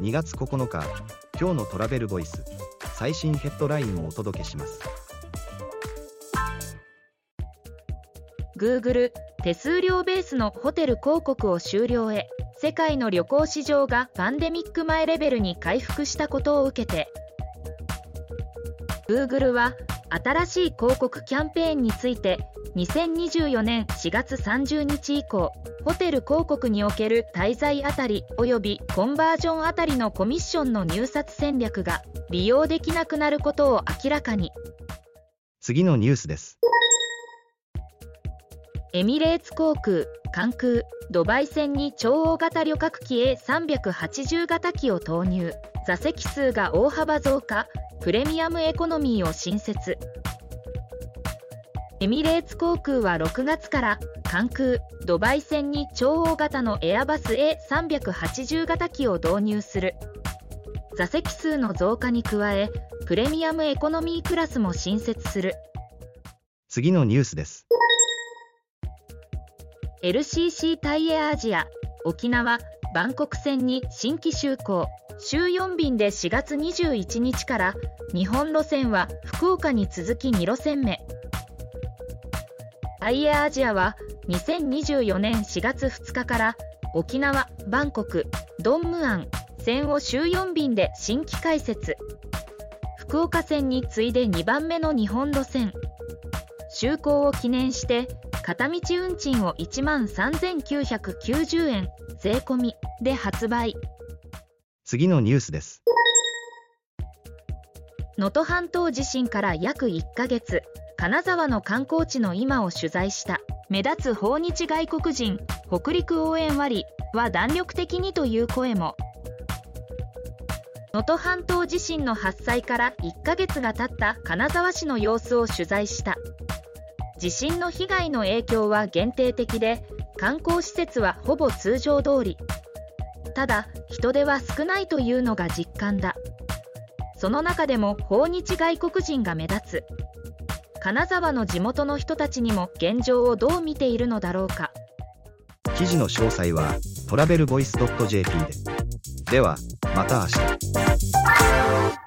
2月9日今日のトラベルボイス最新ヘッドラインをお届けします。Google 手数料ベースのホテル広告を終了へ。世界の旅行市場がパンデミック前レベルに回復したことを受けて。Google は新しい広告キャンペーンについて2024年4月30日以降ホテル広告における滞在あたり及びコンバージョンあたりのコミッションの入札戦略が利用できなくなることを明らかに。次のニュースです。エミレーツ航空関空ドバイ線に超大型旅客機 A380 型機を投入。座席数が大幅増加プレミアムエコノミーを新設。エミレーツ航空は6月から関空ドバイ線に超大型のエアバス A380 型機を導入する。座席数の増加に加えプレミアムエコノミークラスも新設する。次のニュースです。LCC タイエアアジア沖縄バンコク線に新規就航。週4便で4月21日から日本路線は福岡に続き2路線目。タイエアアジアは2024年4月2日から沖縄、バンコク、ドンムアン。線を週4便で新規開設。福岡線に次いで2番目の日本路線。就航を記念して片道運賃を1万3990円税込みで発売。次のニュースです。能登半島地震から約1ヶ月金沢の観光地の今を取材した目立つ訪日外国人北陸応援割は弾力的にという声も。能登半島地震の発災から1ヶ月が経った金沢市の様子を取材した地震の被害の影響は限定的で観光施設はほぼ通常通り。ただ人手は少ないというのが実感だ。その中でも訪日外国人が目立つ。金沢の地元の人たちにも現状をどう見ているのだろうか。記事の詳細はトラベルボイス .jp で。ではまた明日。